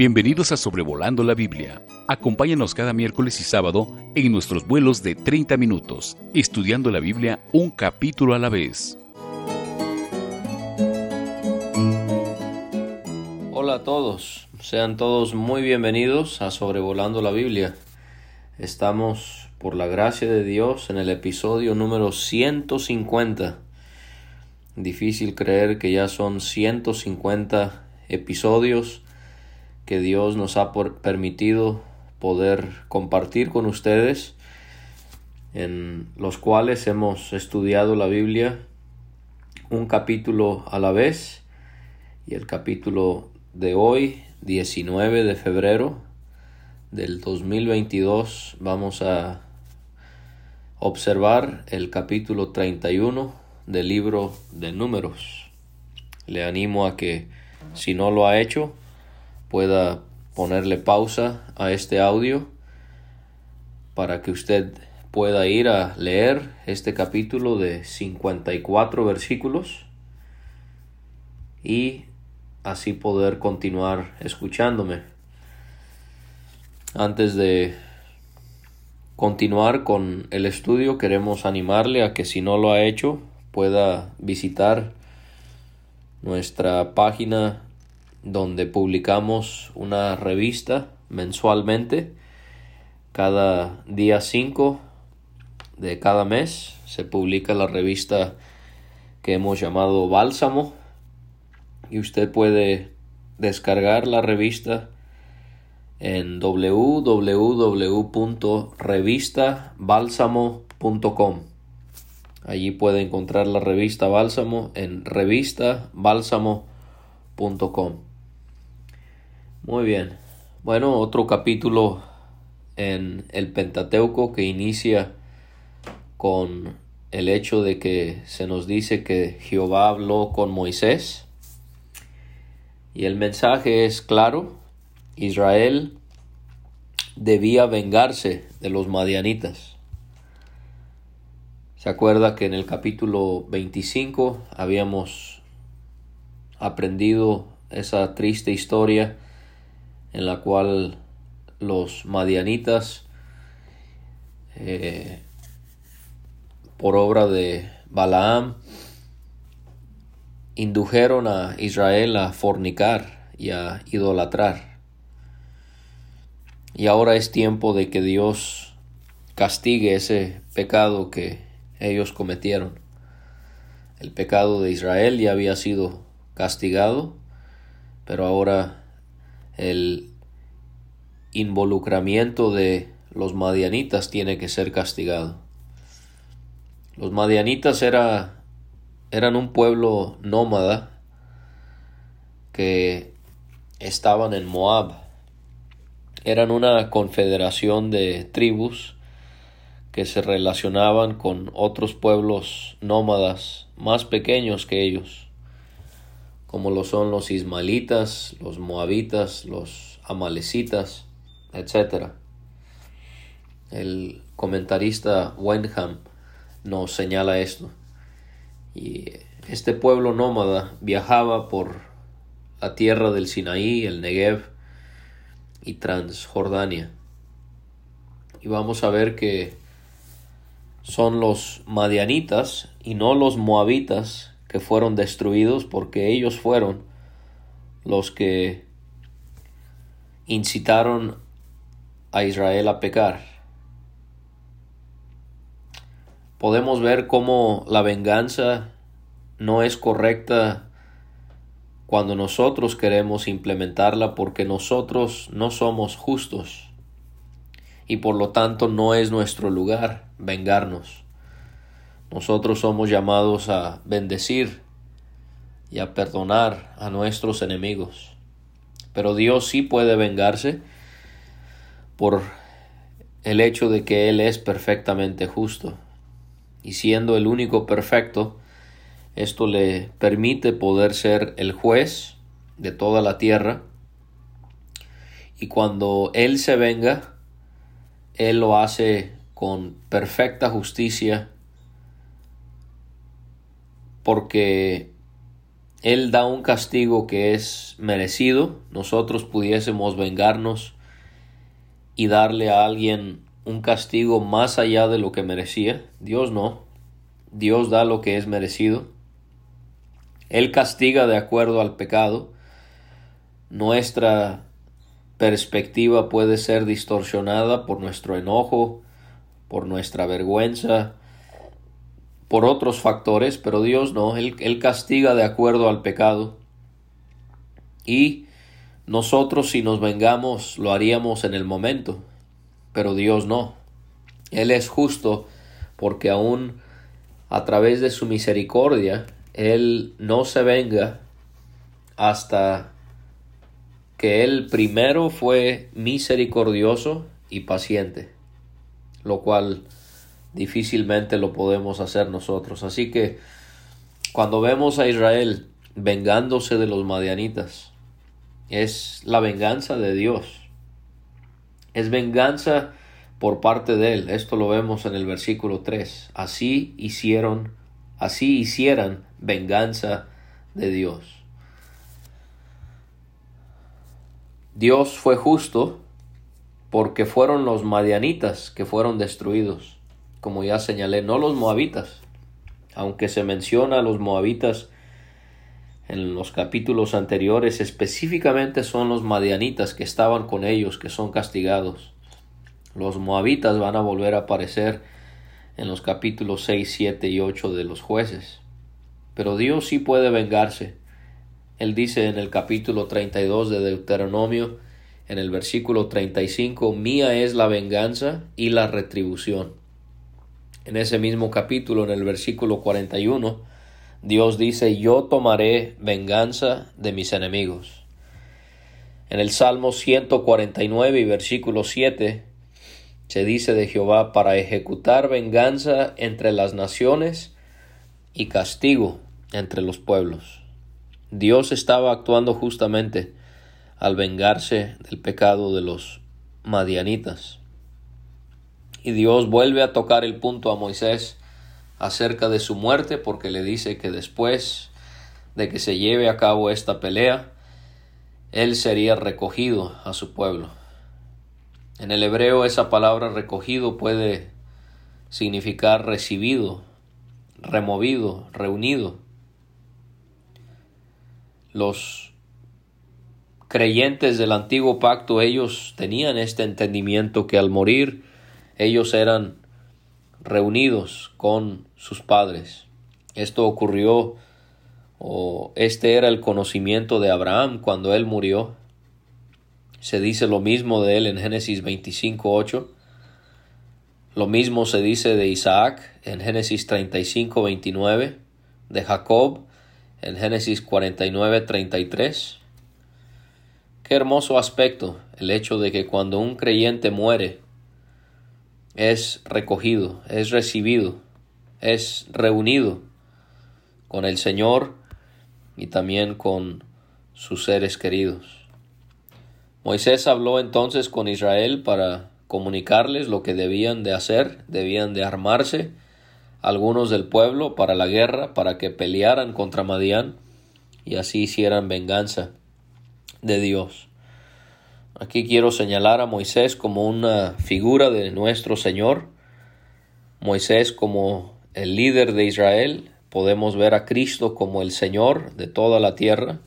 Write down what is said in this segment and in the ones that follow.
Bienvenidos a Sobrevolando la Biblia. Acompáñanos cada miércoles y sábado en nuestros vuelos de 30 minutos, estudiando la Biblia un capítulo a la vez. Hola a todos, sean todos muy bienvenidos a Sobrevolando la Biblia. Estamos, por la gracia de Dios, en el episodio número 150. Difícil creer que ya son 150 episodios que Dios nos ha permitido poder compartir con ustedes, en los cuales hemos estudiado la Biblia un capítulo a la vez y el capítulo de hoy, 19 de febrero del 2022, vamos a observar el capítulo 31 del libro de números. Le animo a que si no lo ha hecho, pueda ponerle pausa a este audio para que usted pueda ir a leer este capítulo de 54 versículos y así poder continuar escuchándome. Antes de continuar con el estudio, queremos animarle a que si no lo ha hecho, pueda visitar nuestra página donde publicamos una revista mensualmente. Cada día 5 de cada mes se publica la revista que hemos llamado Bálsamo y usted puede descargar la revista en www.revistabálsamo.com. Allí puede encontrar la revista Bálsamo en revistabálsamo.com. Muy bien. Bueno, otro capítulo en el Pentateuco que inicia con el hecho de que se nos dice que Jehová habló con Moisés. Y el mensaje es claro, Israel debía vengarse de los madianitas. Se acuerda que en el capítulo 25 habíamos aprendido esa triste historia en la cual los madianitas, eh, por obra de Balaam, indujeron a Israel a fornicar y a idolatrar. Y ahora es tiempo de que Dios castigue ese pecado que ellos cometieron. El pecado de Israel ya había sido castigado, pero ahora el involucramiento de los madianitas tiene que ser castigado. Los madianitas era, eran un pueblo nómada que estaban en Moab. Eran una confederación de tribus que se relacionaban con otros pueblos nómadas más pequeños que ellos como lo son los ismaelitas, los moabitas, los amalecitas, etc. El comentarista Wenham nos señala esto. Y este pueblo nómada viajaba por la tierra del Sinaí, el Negev y Transjordania. Y vamos a ver que son los madianitas y no los moabitas que fueron destruidos porque ellos fueron los que incitaron a Israel a pecar. Podemos ver cómo la venganza no es correcta cuando nosotros queremos implementarla porque nosotros no somos justos y por lo tanto no es nuestro lugar vengarnos. Nosotros somos llamados a bendecir y a perdonar a nuestros enemigos. Pero Dios sí puede vengarse por el hecho de que Él es perfectamente justo. Y siendo el único perfecto, esto le permite poder ser el juez de toda la tierra. Y cuando Él se venga, Él lo hace con perfecta justicia porque Él da un castigo que es merecido, nosotros pudiésemos vengarnos y darle a alguien un castigo más allá de lo que merecía. Dios no. Dios da lo que es merecido. Él castiga de acuerdo al pecado. Nuestra perspectiva puede ser distorsionada por nuestro enojo, por nuestra vergüenza, por otros factores, pero Dios no, él, castiga de acuerdo al pecado. Y nosotros si nos vengamos lo haríamos en el momento, pero Dios no. Él es justo porque aún a través de su misericordia, Él no se venga hasta que Él primero fue misericordioso y paciente, lo cual difícilmente lo podemos hacer nosotros. Así que cuando vemos a Israel vengándose de los madianitas, es la venganza de Dios. Es venganza por parte de él. Esto lo vemos en el versículo 3. Así hicieron, así hicieran venganza de Dios. Dios fue justo porque fueron los madianitas que fueron destruidos como ya señalé, no los moabitas, aunque se menciona a los moabitas en los capítulos anteriores, específicamente son los madianitas que estaban con ellos que son castigados. Los moabitas van a volver a aparecer en los capítulos 6, 7 y 8 de los jueces. Pero Dios sí puede vengarse. Él dice en el capítulo 32 de Deuteronomio, en el versículo 35, Mía es la venganza y la retribución. En ese mismo capítulo, en el versículo 41, Dios dice, yo tomaré venganza de mis enemigos. En el Salmo 149 y versículo 7 se dice de Jehová para ejecutar venganza entre las naciones y castigo entre los pueblos. Dios estaba actuando justamente al vengarse del pecado de los madianitas. Y Dios vuelve a tocar el punto a Moisés acerca de su muerte porque le dice que después de que se lleve a cabo esta pelea, él sería recogido a su pueblo. En el hebreo esa palabra recogido puede significar recibido, removido, reunido. Los creyentes del antiguo pacto ellos tenían este entendimiento que al morir ellos eran reunidos con sus padres. Esto ocurrió o este era el conocimiento de Abraham cuando él murió. Se dice lo mismo de él en Génesis 25:8. Lo mismo se dice de Isaac en Génesis 35:29, de Jacob en Génesis 49:33. Qué hermoso aspecto el hecho de que cuando un creyente muere, es recogido, es recibido, es reunido con el Señor y también con sus seres queridos. Moisés habló entonces con Israel para comunicarles lo que debían de hacer, debían de armarse algunos del pueblo para la guerra, para que pelearan contra Madián y así hicieran venganza de Dios. Aquí quiero señalar a Moisés como una figura de nuestro Señor. Moisés como el líder de Israel. Podemos ver a Cristo como el Señor de toda la tierra.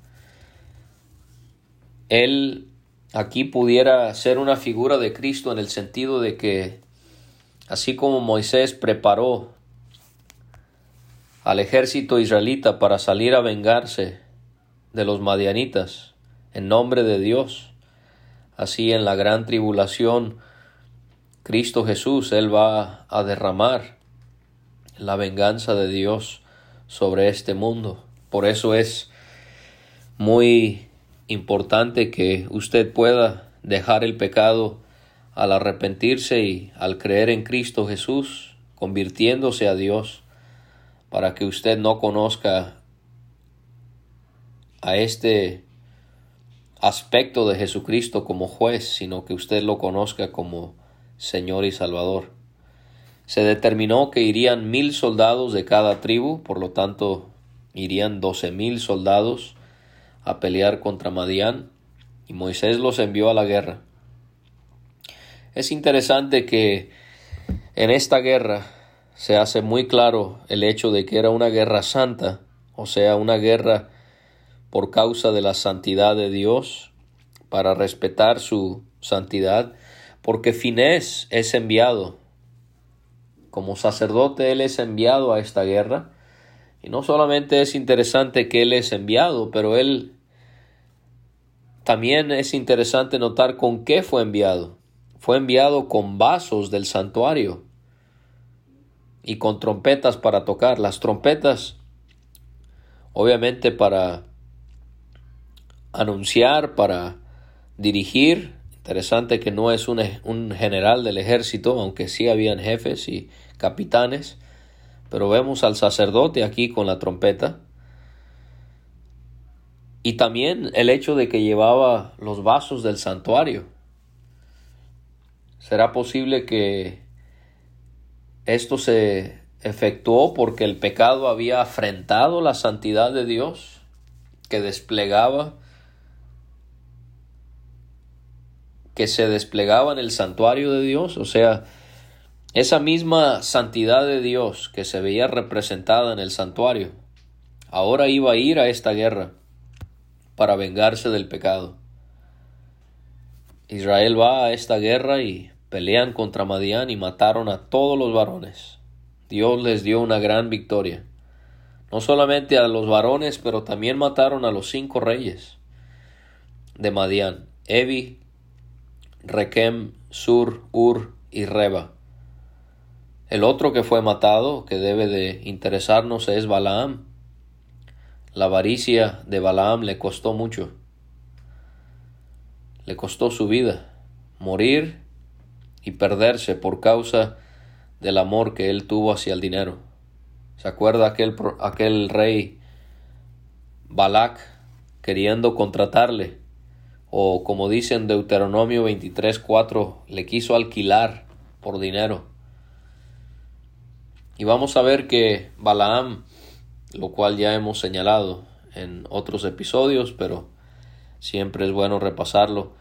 Él aquí pudiera ser una figura de Cristo en el sentido de que así como Moisés preparó al ejército israelita para salir a vengarse de los madianitas en nombre de Dios, Así en la gran tribulación, Cristo Jesús, Él va a derramar la venganza de Dios sobre este mundo. Por eso es muy importante que usted pueda dejar el pecado al arrepentirse y al creer en Cristo Jesús, convirtiéndose a Dios, para que usted no conozca a este aspecto de Jesucristo como juez, sino que usted lo conozca como Señor y Salvador. Se determinó que irían mil soldados de cada tribu, por lo tanto irían doce mil soldados a pelear contra Madián y Moisés los envió a la guerra. Es interesante que en esta guerra se hace muy claro el hecho de que era una guerra santa, o sea, una guerra por causa de la santidad de Dios, para respetar su santidad, porque Finés es enviado. Como sacerdote él es enviado a esta guerra, y no solamente es interesante que él es enviado, pero él también es interesante notar con qué fue enviado. Fue enviado con vasos del santuario y con trompetas para tocar. Las trompetas, obviamente para anunciar, para dirigir. Interesante que no es un, un, general del ejército, aunque sí habían jefes y capitanes. Pero vemos al sacerdote aquí con la trompeta. Y también el hecho de que llevaba los vasos del santuario. ¿Será posible que esto se efectuó porque el pecado había afrentado la santidad de Dios que desplegaba que se desplegaba en el santuario de Dios, o sea, esa misma santidad de Dios que se veía representada en el santuario, ahora iba a ir a esta guerra para vengarse del pecado. Israel va a esta guerra y pelean contra Madián y mataron a todos los varones. Dios les dio una gran victoria. No solamente a los varones, pero también mataron a los cinco reyes de Madián, Evi, Requem, Sur, Ur y Reba. El otro que fue matado, que debe de interesarnos, es Balaam, la avaricia de Balaam le costó mucho. Le costó su vida, morir y perderse por causa del amor que él tuvo hacia el dinero. ¿Se acuerda aquel, aquel rey Balak queriendo contratarle? O como dice en Deuteronomio 23:4, le quiso alquilar por dinero. Y vamos a ver que Balaam lo cual ya hemos señalado en otros episodios, pero siempre es bueno repasarlo.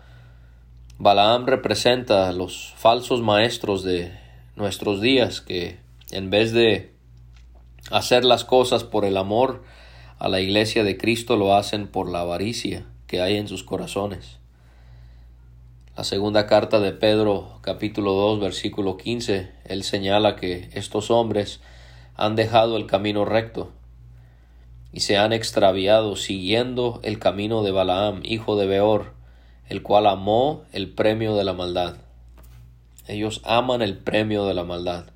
Balaam representa a los falsos maestros de nuestros días que en vez de hacer las cosas por el amor a la iglesia de Cristo lo hacen por la avaricia hay en sus corazones. La segunda carta de Pedro capítulo 2 versículo 15, él señala que estos hombres han dejado el camino recto y se han extraviado siguiendo el camino de Balaam, hijo de Beor, el cual amó el premio de la maldad. Ellos aman el premio de la maldad.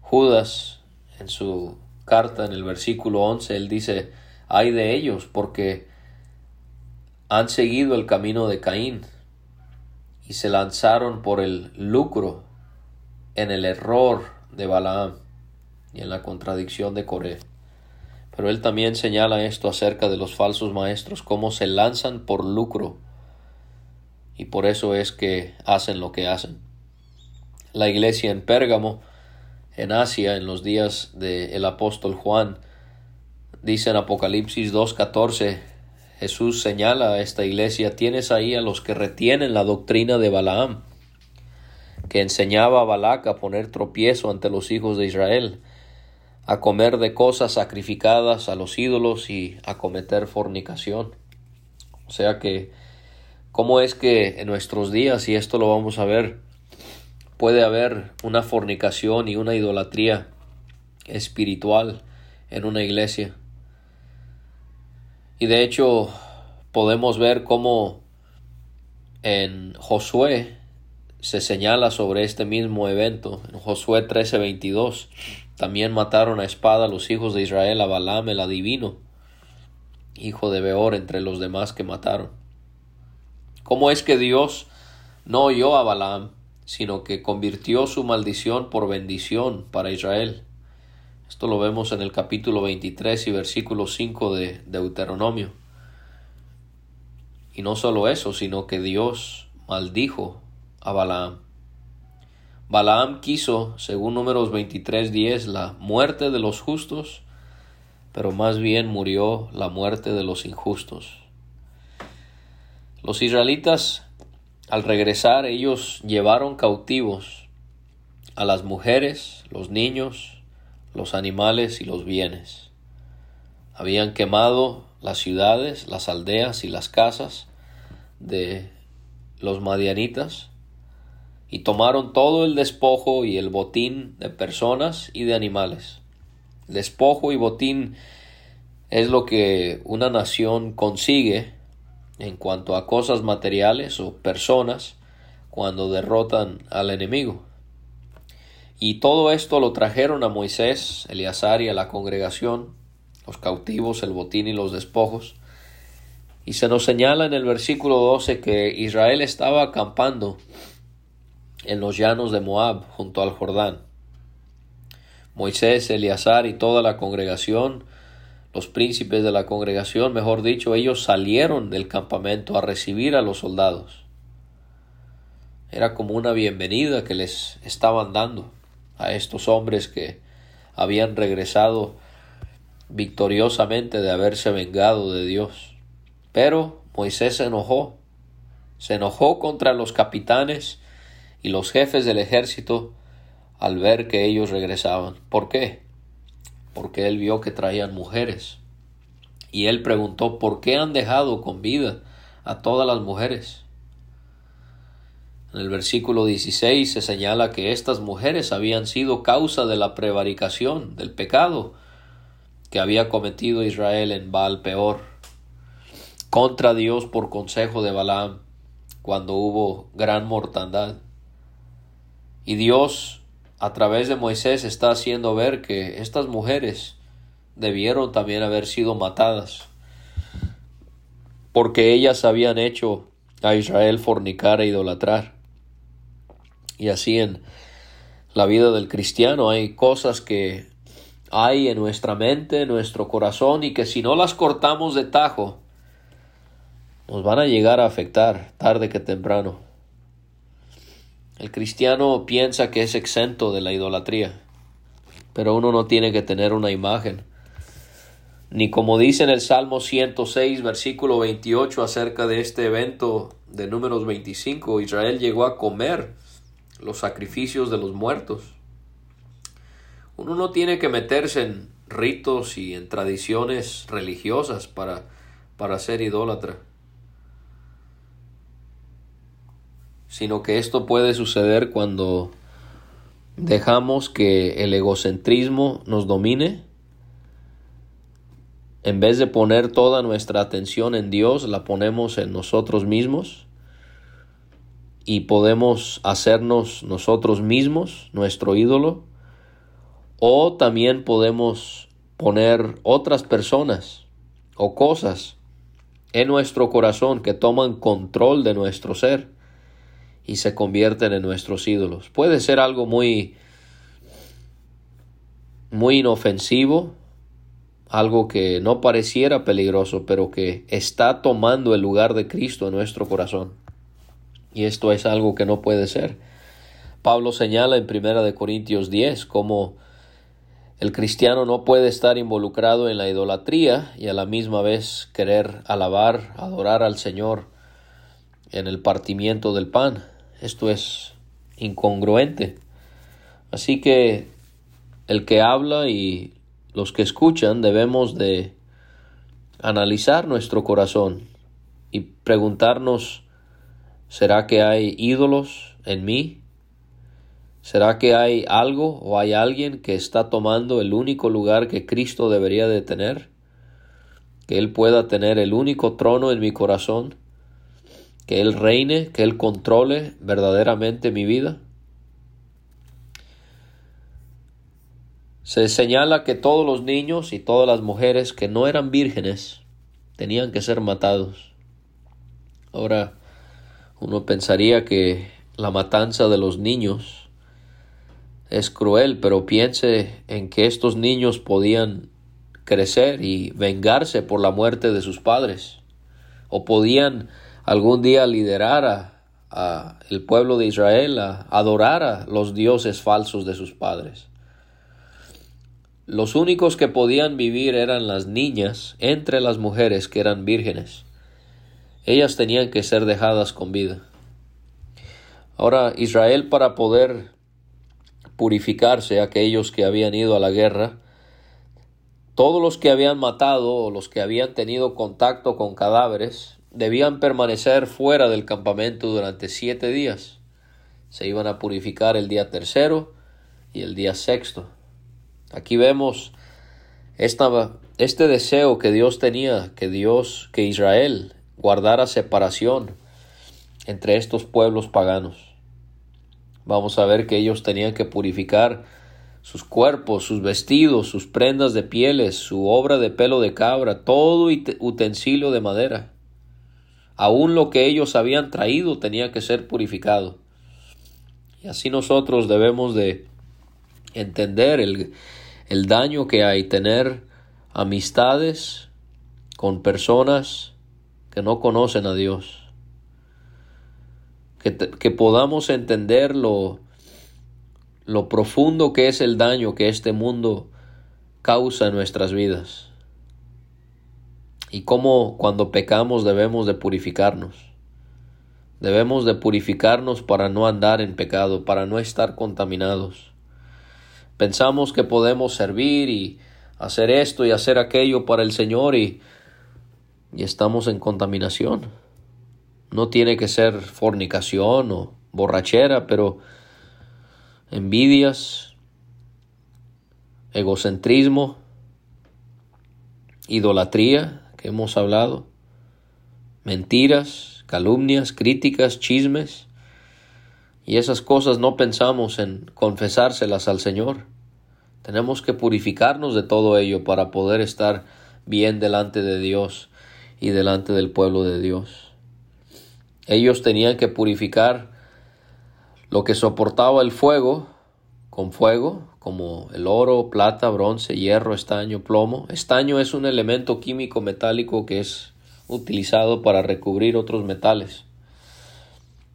Judas, en su carta, en el versículo 11, él dice, hay de ellos porque han seguido el camino de Caín y se lanzaron por el lucro en el error de Balaam y en la contradicción de Coré. Pero él también señala esto acerca de los falsos maestros, cómo se lanzan por lucro y por eso es que hacen lo que hacen. La iglesia en Pérgamo, en Asia, en los días del apóstol Juan, dice en Apocalipsis 2.14, Jesús señala a esta iglesia, tienes ahí a los que retienen la doctrina de Balaam, que enseñaba a Balac a poner tropiezo ante los hijos de Israel, a comer de cosas sacrificadas a los ídolos y a cometer fornicación. O sea que, ¿cómo es que en nuestros días, y esto lo vamos a ver, puede haber una fornicación y una idolatría espiritual en una iglesia? Y de hecho, podemos ver cómo en Josué se señala sobre este mismo evento, en Josué 13:22 también mataron a espada los hijos de Israel a Balaam el adivino, hijo de Beor, entre los demás que mataron. ¿Cómo es que Dios no oyó a Balaam, sino que convirtió su maldición por bendición para Israel? Esto lo vemos en el capítulo 23 y versículo 5 de Deuteronomio. Y no solo eso, sino que Dios maldijo a Balaam. Balaam quiso, según números 23.10, la muerte de los justos, pero más bien murió la muerte de los injustos. Los israelitas, al regresar, ellos llevaron cautivos a las mujeres, los niños, los animales y los bienes. Habían quemado las ciudades, las aldeas y las casas de los madianitas y tomaron todo el despojo y el botín de personas y de animales. Despojo y botín es lo que una nación consigue en cuanto a cosas materiales o personas cuando derrotan al enemigo. Y todo esto lo trajeron a Moisés, Eleazar y a la congregación, los cautivos, el botín y los despojos. Y se nos señala en el versículo 12 que Israel estaba acampando en los llanos de Moab, junto al Jordán. Moisés, Eleazar y toda la congregación, los príncipes de la congregación, mejor dicho, ellos salieron del campamento a recibir a los soldados. Era como una bienvenida que les estaban dando a estos hombres que habían regresado victoriosamente de haberse vengado de Dios. Pero Moisés se enojó, se enojó contra los capitanes y los jefes del ejército al ver que ellos regresaban. ¿Por qué? Porque él vio que traían mujeres. Y él preguntó, ¿por qué han dejado con vida a todas las mujeres? En el versículo 16 se señala que estas mujeres habían sido causa de la prevaricación, del pecado que había cometido Israel en Baal peor, contra Dios por consejo de Balaam, cuando hubo gran mortandad. Y Dios, a través de Moisés, está haciendo ver que estas mujeres debieron también haber sido matadas, porque ellas habían hecho a Israel fornicar e idolatrar. Y así en la vida del cristiano hay cosas que hay en nuestra mente, en nuestro corazón y que si no las cortamos de tajo, nos van a llegar a afectar tarde que temprano. El cristiano piensa que es exento de la idolatría, pero uno no tiene que tener una imagen. Ni como dice en el Salmo 106, versículo 28 acerca de este evento de números 25, Israel llegó a comer los sacrificios de los muertos. Uno no tiene que meterse en ritos y en tradiciones religiosas para, para ser idólatra, sino que esto puede suceder cuando dejamos que el egocentrismo nos domine. En vez de poner toda nuestra atención en Dios, la ponemos en nosotros mismos y podemos hacernos nosotros mismos nuestro ídolo o también podemos poner otras personas o cosas en nuestro corazón que toman control de nuestro ser y se convierten en nuestros ídolos. Puede ser algo muy muy inofensivo, algo que no pareciera peligroso, pero que está tomando el lugar de Cristo en nuestro corazón. Y esto es algo que no puede ser. Pablo señala en Primera de Corintios 10 cómo el cristiano no puede estar involucrado en la idolatría y a la misma vez querer alabar, adorar al Señor en el partimiento del pan. Esto es incongruente. Así que el que habla y los que escuchan debemos de analizar nuestro corazón y preguntarnos ¿Será que hay ídolos en mí? ¿Será que hay algo o hay alguien que está tomando el único lugar que Cristo debería de tener? Que Él pueda tener el único trono en mi corazón, que Él reine, que Él controle verdaderamente mi vida. Se señala que todos los niños y todas las mujeres que no eran vírgenes tenían que ser matados. Ahora, uno pensaría que la matanza de los niños es cruel, pero piense en que estos niños podían crecer y vengarse por la muerte de sus padres, o podían algún día liderar a, el pueblo de Israel a adorar a los dioses falsos de sus padres. los únicos que podían vivir eran las niñas entre las mujeres que eran vírgenes. Ellas tenían que ser dejadas con vida. Ahora Israel para poder purificarse aquellos que habían ido a la guerra, todos los que habían matado o los que habían tenido contacto con cadáveres debían permanecer fuera del campamento durante siete días. Se iban a purificar el día tercero y el día sexto. Aquí vemos esta, este deseo que Dios tenía, que Dios, que Israel guardara separación entre estos pueblos paganos. Vamos a ver que ellos tenían que purificar sus cuerpos, sus vestidos, sus prendas de pieles, su obra de pelo de cabra, todo utensilio de madera. Aún lo que ellos habían traído tenía que ser purificado. Y así nosotros debemos de entender el, el daño que hay tener amistades con personas que no conocen a Dios que, podamos entender lo, lo profundo que es el daño que este mundo causa en nuestras vidas y cómo cuando pecamos debemos de purificarnos. Debemos de purificarnos para no andar en pecado, para no estar contaminados. Pensamos que podemos servir y hacer esto y hacer aquello para el Señor y, y estamos en contaminación. No tiene que ser fornicación o borrachera, pero envidias, egocentrismo, idolatría, que hemos hablado, mentiras, calumnias, críticas, chismes, y esas cosas no pensamos en confesárselas al Señor. Tenemos que purificarnos de todo ello para poder estar bien delante de Dios y delante del pueblo de Dios. Ellos tenían que purificar lo que soportaba el fuego con fuego, como el oro, plata, bronce, hierro, estaño, plomo. Estaño es un elemento químico metálico que es utilizado para recubrir otros metales.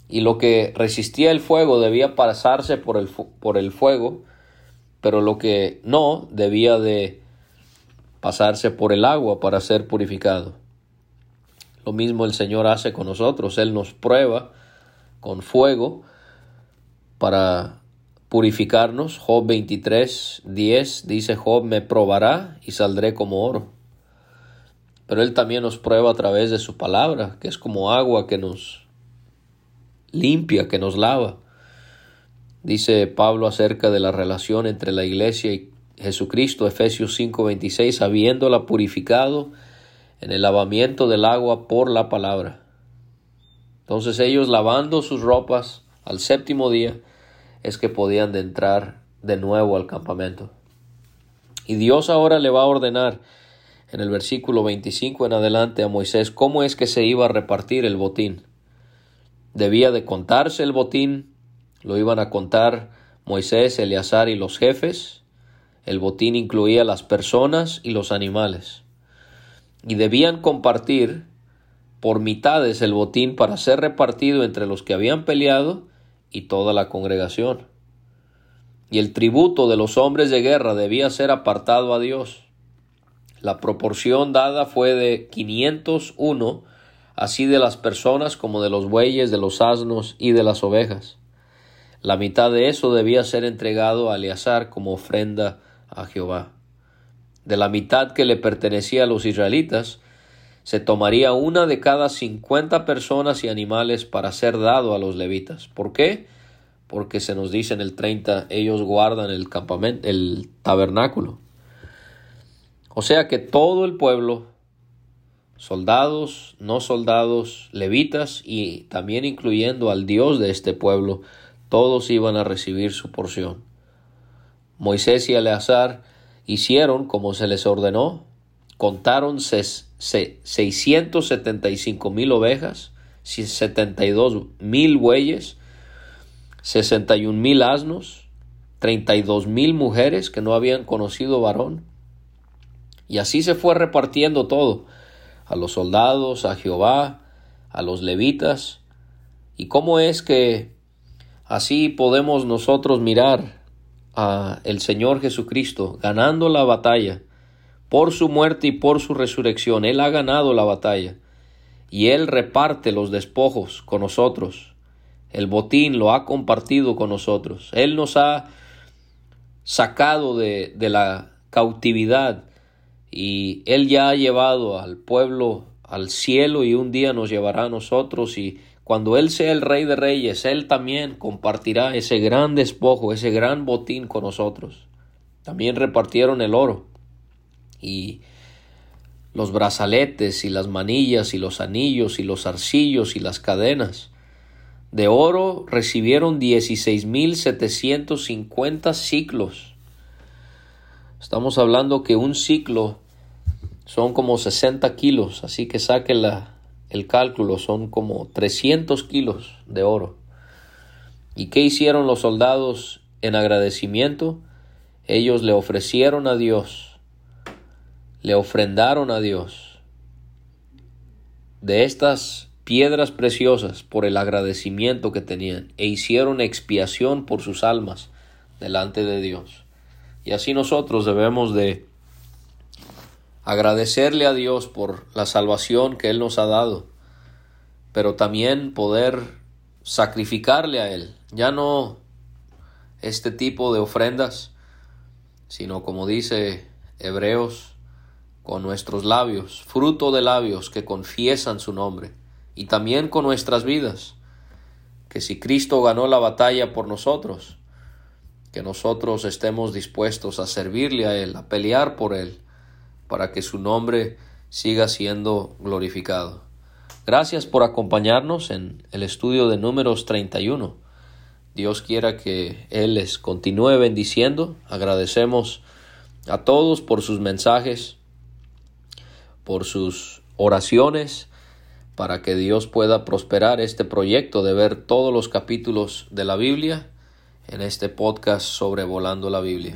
Y lo que resistía el fuego debía pasarse por el, por el fuego, pero lo que no debía de pasarse por el agua para ser purificado. Lo mismo el Señor hace con nosotros. Él nos prueba con fuego para purificarnos. Job 23, 10 dice Job me probará y saldré como oro. Pero Él también nos prueba a través de su palabra, que es como agua que nos limpia, que nos lava. Dice Pablo acerca de la relación entre la iglesia y Jesucristo, Efesios 5:26, habiéndola purificado en el lavamiento del agua por la palabra. Entonces ellos lavando sus ropas al séptimo día es que podían de entrar de nuevo al campamento. Y Dios ahora le va a ordenar en el versículo 25 en adelante a Moisés cómo es que se iba a repartir el botín. Debía de contarse el botín, lo iban a contar Moisés, Eleazar y los jefes. El botín incluía las personas y los animales y debían compartir por mitades el botín para ser repartido entre los que habían peleado y toda la congregación. Y el tributo de los hombres de guerra debía ser apartado a Dios. La proporción dada fue de 501, así de las personas como de los bueyes, de los asnos y de las ovejas. La mitad de eso debía ser entregado a Eleazar como ofrenda a Jehová de la mitad que le pertenecía a los israelitas, se tomaría una de cada cincuenta personas y animales para ser dado a los levitas. ¿Por qué? Porque se nos dice en el 30, ellos guardan el campamento, el tabernáculo. O sea que todo el pueblo, soldados, no soldados, levitas y también incluyendo al Dios de este pueblo, todos iban a recibir su porción. Moisés y Eleazar hicieron como se les ordenó, contaron 675 mil ovejas, 72 mil bueyes, 61 mil asnos, 32 mil mujeres que no habían conocido varón. Y así se fue repartiendo todo, a los soldados, a Jehová, a los levitas. ¿Y cómo es que así podemos nosotros mirar a el Señor Jesucristo ganando la batalla por su muerte y por su resurrección. Él ha ganado la batalla y Él reparte los despojos con nosotros. El botín lo ha compartido con nosotros. Él nos ha sacado de, de la cautividad y Él ya ha llevado al pueblo al cielo y un día nos llevará a nosotros y cuando Él sea el Rey de Reyes, Él también compartirá ese gran despojo, ese gran botín con nosotros. También repartieron el oro y los brazaletes y las manillas y los anillos y los arcillos y las cadenas. De oro recibieron dieciséis mil setecientos cincuenta ciclos. Estamos hablando que un ciclo son como 60 kilos, así que saque la, el cálculo, son como 300 kilos de oro. ¿Y qué hicieron los soldados en agradecimiento? Ellos le ofrecieron a Dios, le ofrendaron a Dios de estas piedras preciosas por el agradecimiento que tenían e hicieron expiación por sus almas delante de Dios. Y así nosotros debemos de agradecerle a Dios por la salvación que Él nos ha dado, pero también poder sacrificarle a Él, ya no este tipo de ofrendas, sino como dice Hebreos, con nuestros labios, fruto de labios que confiesan su nombre, y también con nuestras vidas, que si Cristo ganó la batalla por nosotros, que nosotros estemos dispuestos a servirle a Él, a pelear por Él, para que su nombre siga siendo glorificado. Gracias por acompañarnos en el estudio de números 31. Dios quiera que Él les continúe bendiciendo. Agradecemos a todos por sus mensajes, por sus oraciones, para que Dios pueda prosperar este proyecto de ver todos los capítulos de la Biblia en este podcast sobre Volando la Biblia.